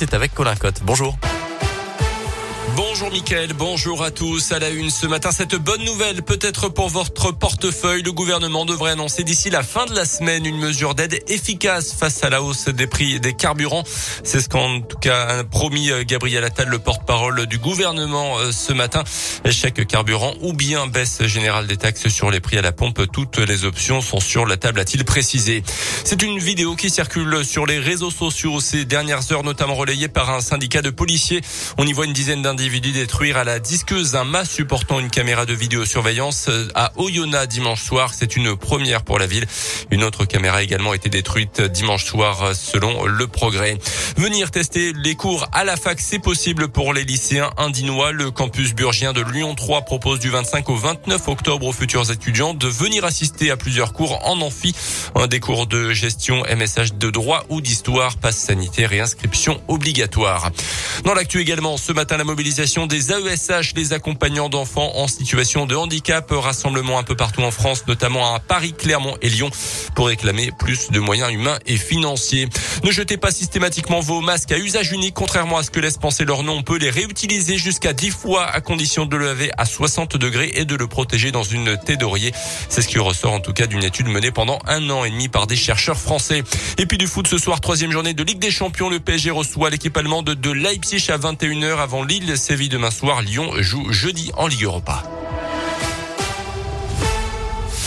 C'est avec Colin Cotte. Bonjour. Bonjour Mickaël, bonjour à tous. À la une ce matin, cette bonne nouvelle peut-être pour votre portefeuille. Le gouvernement devrait annoncer d'ici la fin de la semaine une mesure d'aide efficace face à la hausse des prix des carburants. C'est ce qu'en tout cas a promis euh, Gabriel Attal, le porte-parole du gouvernement euh, ce matin. Chèque carburant ou bien baisse générale des taxes sur les prix à la pompe. Toutes les options sont sur la table, a-t-il précisé. C'est une vidéo qui circule sur les réseaux sociaux ces dernières heures, notamment relayée par un syndicat de policiers. On y voit une dizaine d'individus individu détruire à la disqueuse un mât supportant une caméra de vidéosurveillance à Oyonnax dimanche soir. C'est une première pour la ville. Une autre caméra a également été détruite dimanche soir selon le progrès. Venir tester les cours à la fac, c'est possible pour les lycéens indinois. Le campus burgien de Lyon 3 propose du 25 au 29 octobre aux futurs étudiants de venir assister à plusieurs cours en amphi, des cours de gestion, MSH de droit ou d'histoire, passe sanitaire et inscription obligatoire. Dans l'actu également, ce matin, la mobilisation des AESH, les accompagnants d'enfants en situation de handicap, rassemblement un peu partout en France, notamment à Paris, Clermont et Lyon, pour réclamer plus de moyens humains et financiers. Ne jetez pas systématiquement vos masques à usage unique, contrairement à ce que laisse penser leur nom. On peut les réutiliser jusqu'à 10 fois à condition de le laver à 60 degrés et de le protéger dans une thé d'oreiller. C'est ce qui ressort en tout cas d'une étude menée pendant un an et demi par des chercheurs français. Et puis du foot ce soir, troisième journée de Ligue des Champions. Le PSG reçoit l'équipe allemande de Leipzig à 21h avant Lille. Séville demain soir. Lyon joue jeudi en Ligue Europa.